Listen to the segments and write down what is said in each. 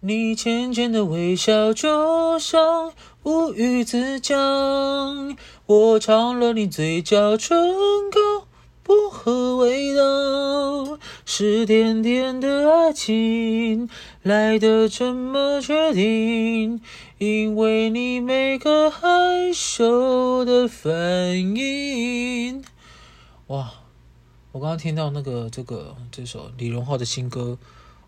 你浅浅的微笑，就像无语之江。我尝了你嘴角唇膏薄荷味道，是甜甜的爱情来得这么确定，因为你每个害羞的反应。哇，我刚刚听到那个这个这首李荣浩的新歌。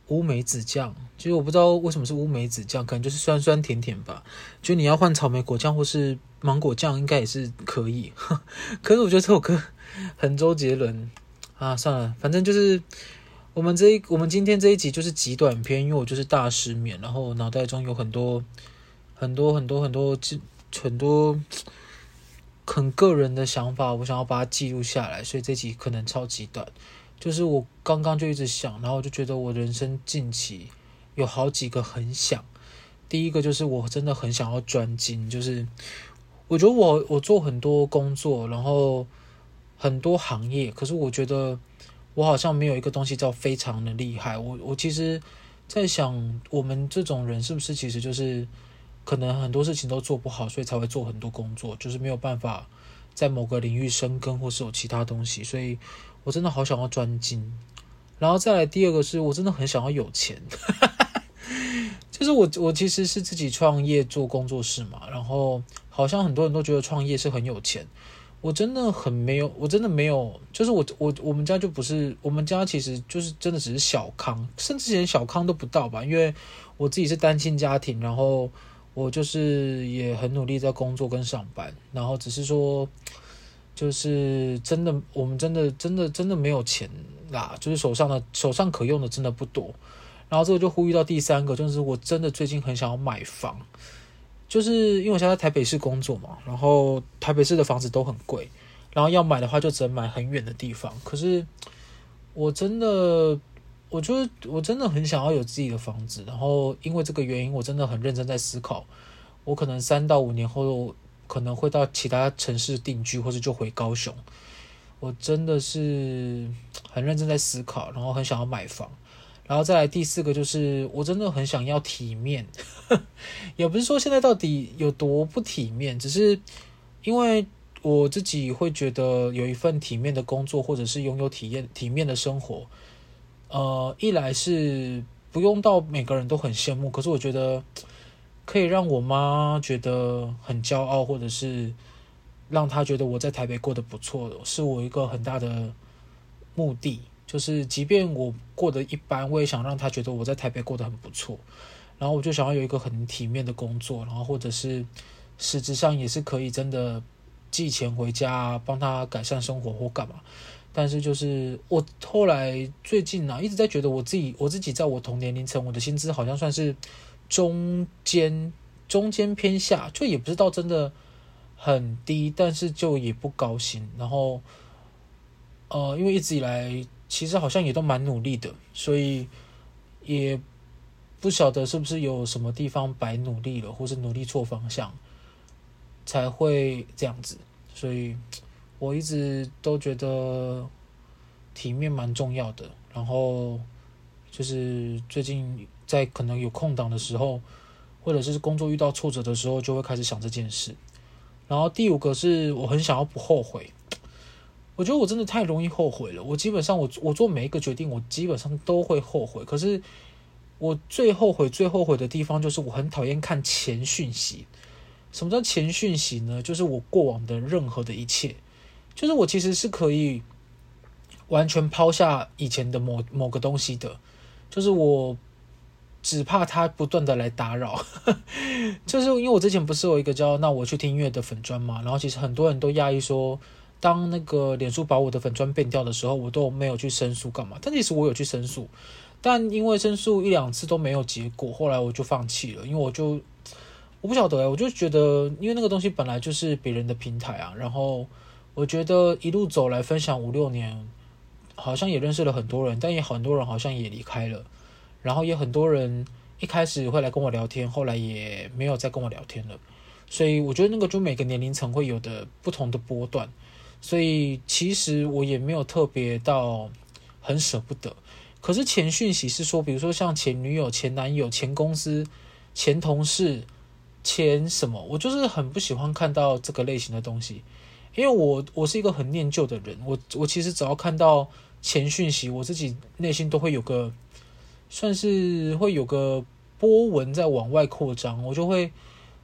乌梅子酱，其实我不知道为什么是乌梅子酱，可能就是酸酸甜甜吧。就你要换草莓果酱或是芒果酱，应该也是可以。可是我觉得这首歌很周杰伦啊，算了，反正就是我们这一我们今天这一集就是极短篇，因为我就是大失眠，然后脑袋中有很多很多很多很多很多很个人的想法，我想要把它记录下来，所以这集可能超级短。就是我刚刚就一直想，然后我就觉得我人生近期有好几个很想。第一个就是我真的很想要专精，就是我觉得我我做很多工作，然后很多行业，可是我觉得我好像没有一个东西叫非常的厉害。我我其实在想，我们这种人是不是其实就是可能很多事情都做不好，所以才会做很多工作，就是没有办法在某个领域深耕，或是有其他东西，所以。我真的好想要专精，然后再来第二个是我真的很想要有钱，就是我我其实是自己创业做工作室嘛，然后好像很多人都觉得创业是很有钱，我真的很没有，我真的没有，就是我我我们家就不是，我们家其实就是真的只是小康，甚至连小康都不到吧，因为我自己是单亲家庭，然后我就是也很努力在工作跟上班，然后只是说。就是真的，我们真的真的真的没有钱啦，就是手上的手上可用的真的不多。然后这个就呼吁到第三个，就是我真的最近很想要买房，就是因为我现在台北市工作嘛，然后台北市的房子都很贵，然后要买的话就只能买很远的地方。可是我真的，我就是我真的很想要有自己的房子，然后因为这个原因，我真的很认真在思考，我可能三到五年后。可能会到其他城市定居，或者就回高雄。我真的是很认真在思考，然后很想要买房，然后再来第四个就是我真的很想要体面，也不是说现在到底有多不体面，只是因为我自己会觉得有一份体面的工作，或者是拥有体验体面的生活，呃，一来是不用到每个人都很羡慕，可是我觉得。可以让我妈觉得很骄傲，或者是让她觉得我在台北过得不错，是我一个很大的目的。就是即便我过得一般，我也想让她觉得我在台北过得很不错。然后我就想要有一个很体面的工作，然后或者是实质上也是可以真的寄钱回家，帮她改善生活或干嘛。但是就是我后来最近呢、啊，一直在觉得我自己，我自己在我同年龄层，我的薪资好像算是。中间中间偏下，就也不知道真的很低，但是就也不高兴。然后，呃，因为一直以来其实好像也都蛮努力的，所以也不晓得是不是有什么地方白努力了，或是努力错方向，才会这样子。所以我一直都觉得体面蛮重要的。然后就是最近。在可能有空档的时候，或者是工作遇到挫折的时候，就会开始想这件事。然后第五个是我很想要不后悔。我觉得我真的太容易后悔了。我基本上我我做每一个决定，我基本上都会后悔。可是我最后悔、最后悔的地方，就是我很讨厌看前讯息。什么叫前讯息呢？就是我过往的任何的一切，就是我其实是可以完全抛下以前的某某个东西的，就是我。只怕他不断的来打扰，就是因为我之前不是有一个叫“那我去听音乐”的粉专嘛，然后其实很多人都讶异说，当那个脸书把我的粉砖变掉的时候，我都没有去申诉干嘛？但其实我有去申诉，但因为申诉一两次都没有结果，后来我就放弃了，因为我就我不晓得，我就觉得因为那个东西本来就是别人的平台啊，然后我觉得一路走来分享五六年，好像也认识了很多人，但也很多人好像也离开了。然后也很多人一开始会来跟我聊天，后来也没有再跟我聊天了。所以我觉得那个就每个年龄层会有的不同的波段，所以其实我也没有特别到很舍不得。可是前讯息是说，比如说像前女友、前男友、前公司、前同事、前什么，我就是很不喜欢看到这个类型的东西，因为我我是一个很念旧的人，我我其实只要看到前讯息，我自己内心都会有个，算是会有个波纹在往外扩张，我就会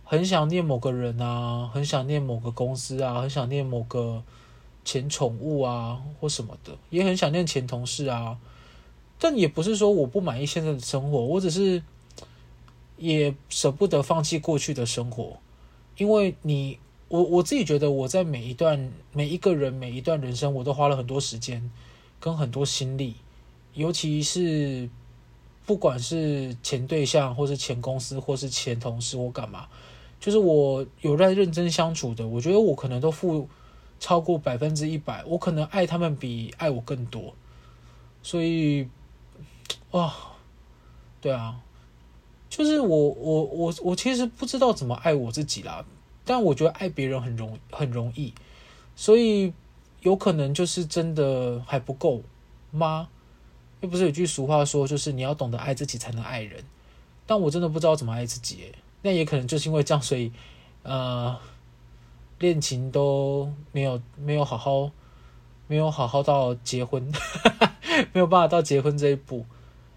很想念某个人啊，很想念某个公司啊，很想念某个前宠物啊或什么的，也很想念前同事啊。但也不是说我不满意现在的生活，我只是也舍不得放弃过去的生活，因为你，我我自己觉得我在每一段每一个人每一段人生，我都花了很多时间跟很多心力，尤其是不管是前对象，或是前公司，或是前同事，或干嘛，就是我有在认真相处的，我觉得我可能都付超过百分之一百，我可能爱他们比爱我更多，所以。哇，对啊，就是我我我我其实不知道怎么爱我自己啦，但我觉得爱别人很容很容易，所以有可能就是真的还不够吗？又不是有句俗话说，就是你要懂得爱自己才能爱人，但我真的不知道怎么爱自己，那也可能就是因为这样，所以呃，恋情都没有没有好好没有好好到结婚，没有办法到结婚这一步。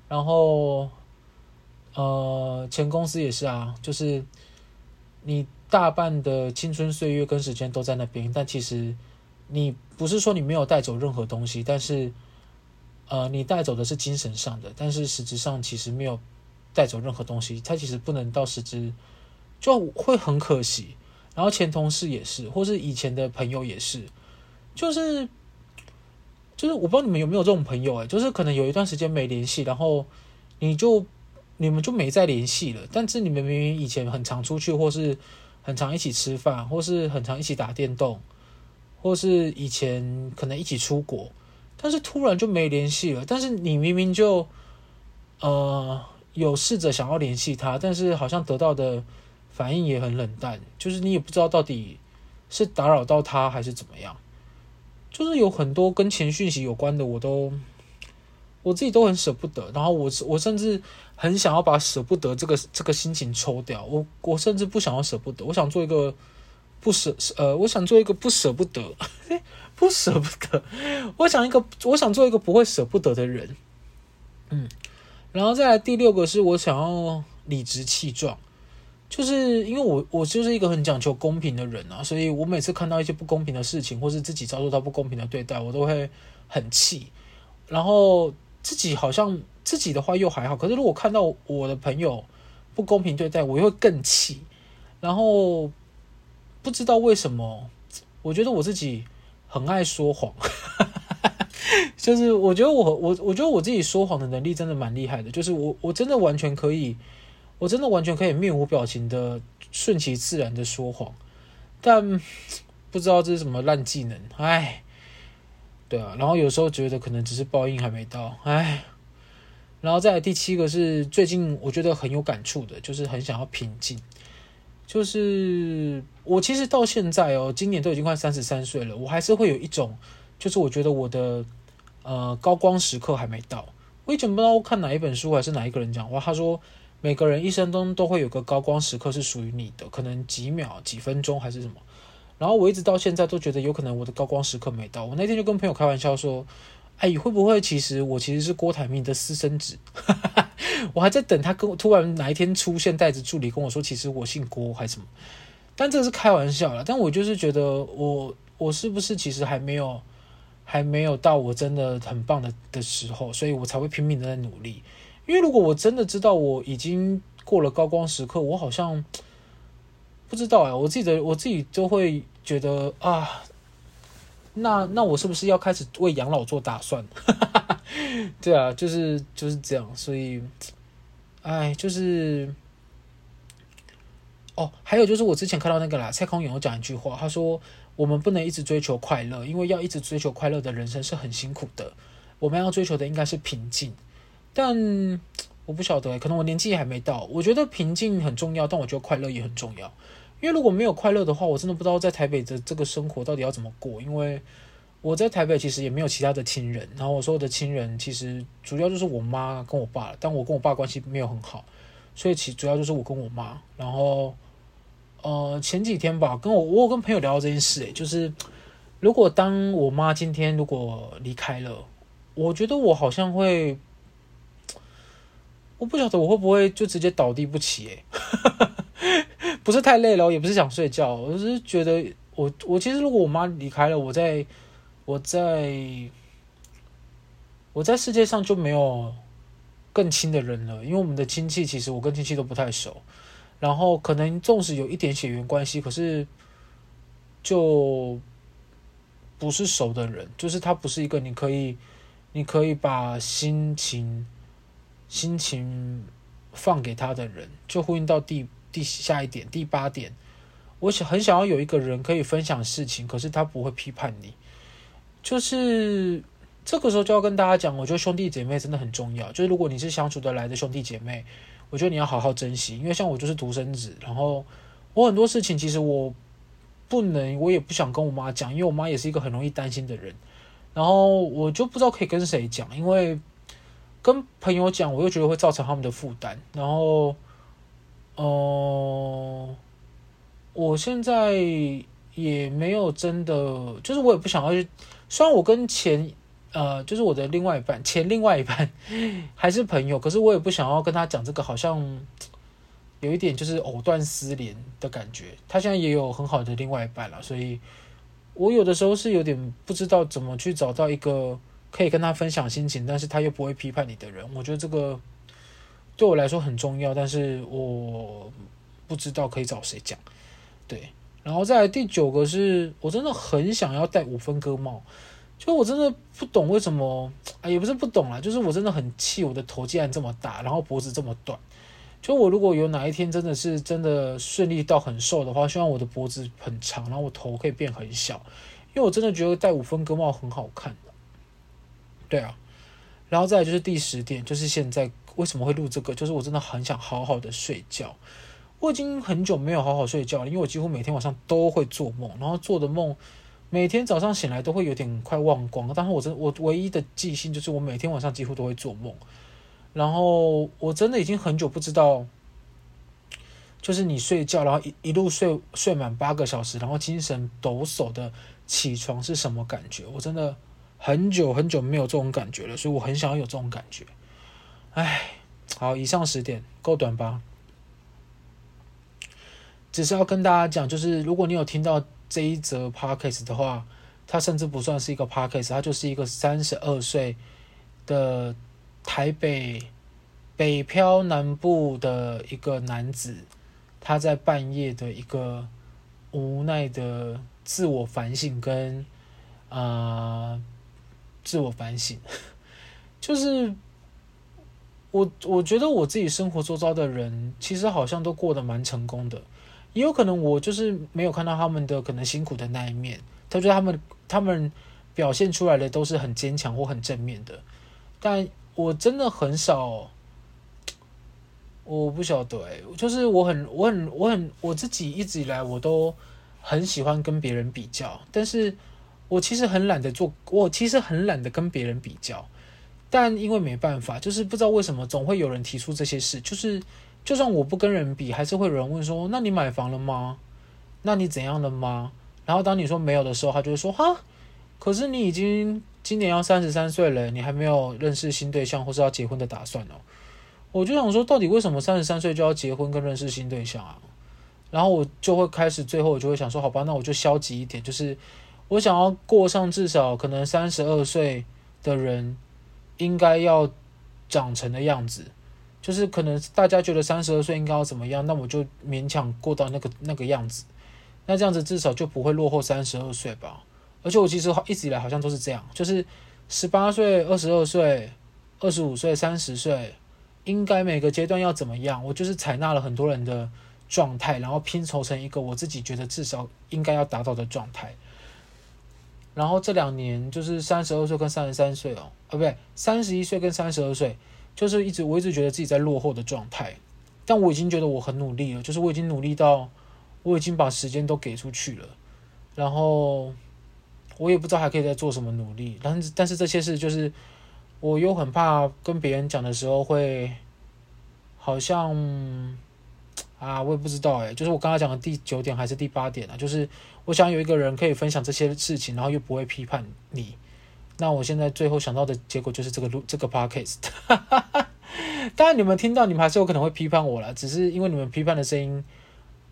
然后，呃，前公司也是啊，就是你大半的青春岁月跟时间都在那边，但其实你不是说你没有带走任何东西，但是，呃，你带走的是精神上的，但是实质上其实没有带走任何东西，它其实不能到实质，就会很可惜。然后前同事也是，或是以前的朋友也是，就是。就是我不知道你们有没有这种朋友哎，就是可能有一段时间没联系，然后你就你们就没再联系了。但是你们明明以前很常出去，或是很常一起吃饭，或是很常一起打电动，或是以前可能一起出国，但是突然就没联系了。但是你明明就呃有试着想要联系他，但是好像得到的反应也很冷淡，就是你也不知道到底是打扰到他还是怎么样。就是有很多跟前讯息有关的，我都我自己都很舍不得，然后我我甚至很想要把舍不得这个这个心情抽掉，我我甚至不想要舍不得，我想做一个不舍呃，我想做一个不舍不得，不舍不得，我想一个我想做一个不会舍不得的人，嗯，然后再来第六个是我想要理直气壮。就是因为我我就是一个很讲求公平的人啊，所以我每次看到一些不公平的事情，或是自己遭受到不公平的对待，我都会很气。然后自己好像自己的话又还好，可是如果看到我的朋友不公平对待，我又会更气。然后不知道为什么，我觉得我自己很爱说谎，就是我觉得我我我觉得我自己说谎的能力真的蛮厉害的，就是我我真的完全可以。我真的完全可以面无表情的顺其自然的说谎，但不知道这是什么烂技能，哎，对啊，然后有时候觉得可能只是报应还没到，哎，然后再来第七个是最近我觉得很有感触的，就是很想要平静，就是我其实到现在哦，今年都已经快三十三岁了，我还是会有一种，就是我觉得我的呃高光时刻还没到。我以前不知道看哪一本书还是哪一个人讲话，他说。每个人一生中都会有个高光时刻是属于你的，可能几秒、几分钟还是什么。然后我一直到现在都觉得有可能我的高光时刻没到。我那天就跟朋友开玩笑说：“哎，会不会其实我其实是郭台铭的私生子？” 我还在等他跟突然哪一天出现带着助理跟我说：“其实我姓郭还是什么？”但这是开玩笑啦。但我就是觉得我我是不是其实还没有还没有到我真的很棒的的时候，所以我才会拼命的在努力。因为如果我真的知道我已经过了高光时刻，我好像不知道哎，我自己的我自己就会觉得啊，那那我是不是要开始为养老做打算？对啊，就是就是这样，所以，哎，就是，哦，还有就是我之前看到那个啦，蔡康永有讲一句话，他说我们不能一直追求快乐，因为要一直追求快乐的人生是很辛苦的，我们要追求的应该是平静。但我不晓得，可能我年纪还没到。我觉得平静很重要，但我觉得快乐也很重要。因为如果没有快乐的话，我真的不知道在台北的这个生活到底要怎么过。因为我在台北其实也没有其他的亲人，然后我说的亲人其实主要就是我妈跟我爸，但我跟我爸关系没有很好，所以其主要就是我跟我妈。然后，呃，前几天吧，跟我我有跟朋友聊到这件事，诶，就是如果当我妈今天如果离开了，我觉得我好像会，我不晓得我会不会就直接倒地不起，诶，不是太累了，也不是想睡觉，我是觉得我我其实如果我妈离开了，我在。我在我在世界上就没有更亲的人了，因为我们的亲戚其实我跟亲戚都不太熟，然后可能纵使有一点血缘关系，可是就不是熟的人，就是他不是一个你可以你可以把心情心情放给他的人，就呼应到第第下一点第八点，我想很想要有一个人可以分享事情，可是他不会批判你。就是这个时候就要跟大家讲，我觉得兄弟姐妹真的很重要。就是如果你是相处得来的兄弟姐妹，我觉得你要好好珍惜。因为像我就是独生子，然后我很多事情其实我不能，我也不想跟我妈讲，因为我妈也是一个很容易担心的人。然后我就不知道可以跟谁讲，因为跟朋友讲，我又觉得会造成他们的负担。然后，呃，我现在也没有真的，就是我也不想要去。虽然我跟前，呃，就是我的另外一半，前另外一半还是朋友，可是我也不想要跟他讲这个，好像有一点就是藕断丝连的感觉。他现在也有很好的另外一半了，所以我有的时候是有点不知道怎么去找到一个可以跟他分享心情，但是他又不会批判你的人。我觉得这个对我来说很重要，但是我不知道可以找谁讲。对。然后再来第九个是我真的很想要戴五分割帽，就我真的不懂为什么，啊也不是不懂啦，就是我真的很气我的头竟然这么大，然后脖子这么短。就我如果有哪一天真的是真的顺利到很瘦的话，希望我的脖子很长，然后我头可以变很小，因为我真的觉得戴五分割帽很好看。对啊，然后再来就是第十点，就是现在为什么会录这个，就是我真的很想好好的睡觉。我已经很久没有好好睡觉了，因为我几乎每天晚上都会做梦，然后做的梦每天早上醒来都会有点快忘光。但是我真我唯一的记性就是我每天晚上几乎都会做梦，然后我真的已经很久不知道，就是你睡觉然后一一路睡睡满八个小时，然后精神抖擞的起床是什么感觉？我真的很久很久没有这种感觉了，所以我很想要有这种感觉。哎，好，以上十点够短吧？只是要跟大家讲，就是如果你有听到这一则 podcast 的话，它甚至不算是一个 podcast，它就是一个三十二岁的台北北漂南部的一个男子，他在半夜的一个无奈的自我反省跟啊、自我反省，就是我我觉得我自己生活周遭的人，其实好像都过得蛮成功的。也有可能我就是没有看到他们的可能辛苦的那一面，他觉得他们他们表现出来的都是很坚强或很正面的，但我真的很少，我不晓得欸，就是我很我很我很我自己一直以来我都很喜欢跟别人比较，但是我其实很懒得做，我其实很懒得跟别人比较，但因为没办法，就是不知道为什么总会有人提出这些事，就是。就算我不跟人比，还是会有人问说：“那你买房了吗？那你怎样了吗？”然后当你说没有的时候，他就会说：“哈，可是你已经今年要三十三岁了，你还没有认识新对象或是要结婚的打算哦。”我就想说，到底为什么三十三岁就要结婚跟认识新对象啊？然后我就会开始，最后我就会想说：“好吧，那我就消极一点，就是我想要过上至少可能三十二岁的人应该要长成的样子。”就是可能大家觉得三十二岁应该要怎么样，那我就勉强过到那个那个样子，那这样子至少就不会落后三十二岁吧。而且我其实一直以来好像都是这样，就是十八岁、二十二岁、二十五岁、三十岁，应该每个阶段要怎么样，我就是采纳了很多人的状态，然后拼凑成一个我自己觉得至少应该要达到的状态。然后这两年就是三十二岁跟三十三岁哦，啊不对，三十一岁跟三十二岁。就是一直我一直觉得自己在落后的状态，但我已经觉得我很努力了，就是我已经努力到我已经把时间都给出去了，然后我也不知道还可以再做什么努力。但是但是这些事就是，我又很怕跟别人讲的时候会，好像啊，我也不知道哎，就是我刚才讲的第九点还是第八点啊，就是我想有一个人可以分享这些事情，然后又不会批判你。那我现在最后想到的结果就是这个录这个 podcast。当然你们听到，你们还是有可能会批判我了，只是因为你们批判的声音，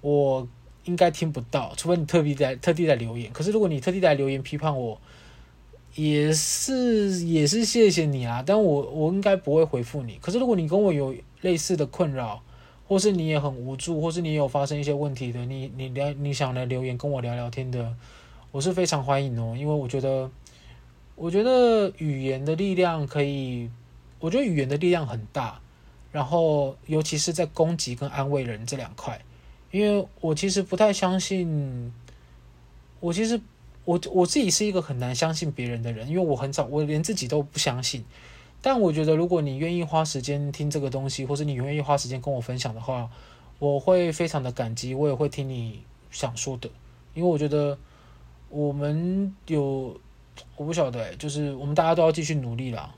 我应该听不到，除非你特地在特地在留言。可是如果你特地来留言批判我，也是也是谢谢你啊，但我我应该不会回复你。可是如果你跟我有类似的困扰，或是你也很无助，或是你有发生一些问题的，你你聊你想来留言跟我聊聊天的，我是非常欢迎哦，因为我觉得。我觉得语言的力量可以，我觉得语言的力量很大，然后尤其是在攻击跟安慰人这两块，因为我其实不太相信，我其实我我自己是一个很难相信别人的人，因为我很早我连自己都不相信，但我觉得如果你愿意花时间听这个东西，或是你愿意花时间跟我分享的话，我会非常的感激，我也会听你想说的，因为我觉得我们有。我不晓得、欸，就是我们大家都要继续努力啦。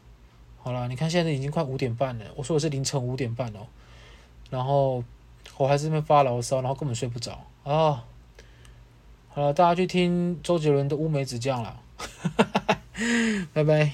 好了，你看现在已经快五点半了，我说的是凌晨五点半哦。然后我还是在发牢骚，然后根本睡不着啊。好了，大家去听周杰伦的《乌梅子酱》啦。拜拜。